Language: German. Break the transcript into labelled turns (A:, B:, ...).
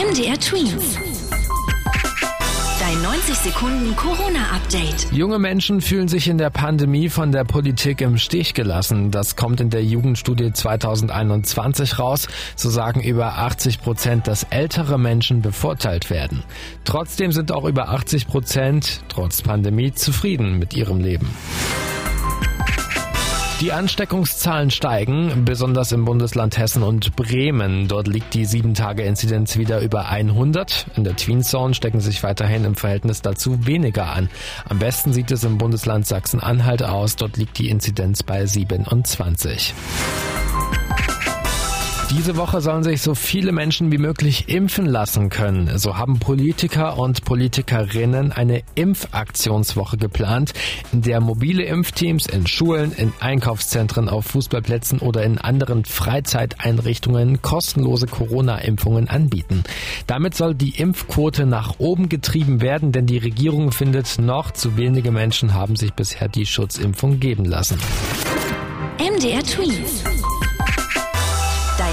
A: MDR Twins. Dein 90 Sekunden Corona-Update.
B: Junge Menschen fühlen sich in der Pandemie von der Politik im Stich gelassen. Das kommt in der Jugendstudie 2021 raus. So sagen über 80 Prozent, dass ältere Menschen bevorteilt werden. Trotzdem sind auch über 80 Prozent trotz Pandemie zufrieden mit ihrem Leben. Die Ansteckungszahlen steigen, besonders im Bundesland Hessen und Bremen. Dort liegt die 7-Tage-Inzidenz wieder über 100. In der Tween Zone stecken sich weiterhin im Verhältnis dazu weniger an. Am besten sieht es im Bundesland Sachsen-Anhalt aus. Dort liegt die Inzidenz bei 27. Diese Woche sollen sich so viele Menschen wie möglich impfen lassen können. So haben Politiker und Politikerinnen eine Impfaktionswoche geplant, in der mobile Impfteams in Schulen, in Einkaufszentren, auf Fußballplätzen oder in anderen Freizeiteinrichtungen kostenlose Corona-Impfungen anbieten. Damit soll die Impfquote nach oben getrieben werden, denn die Regierung findet, noch zu wenige Menschen haben sich bisher die Schutzimpfung geben lassen.
A: MDR Twins.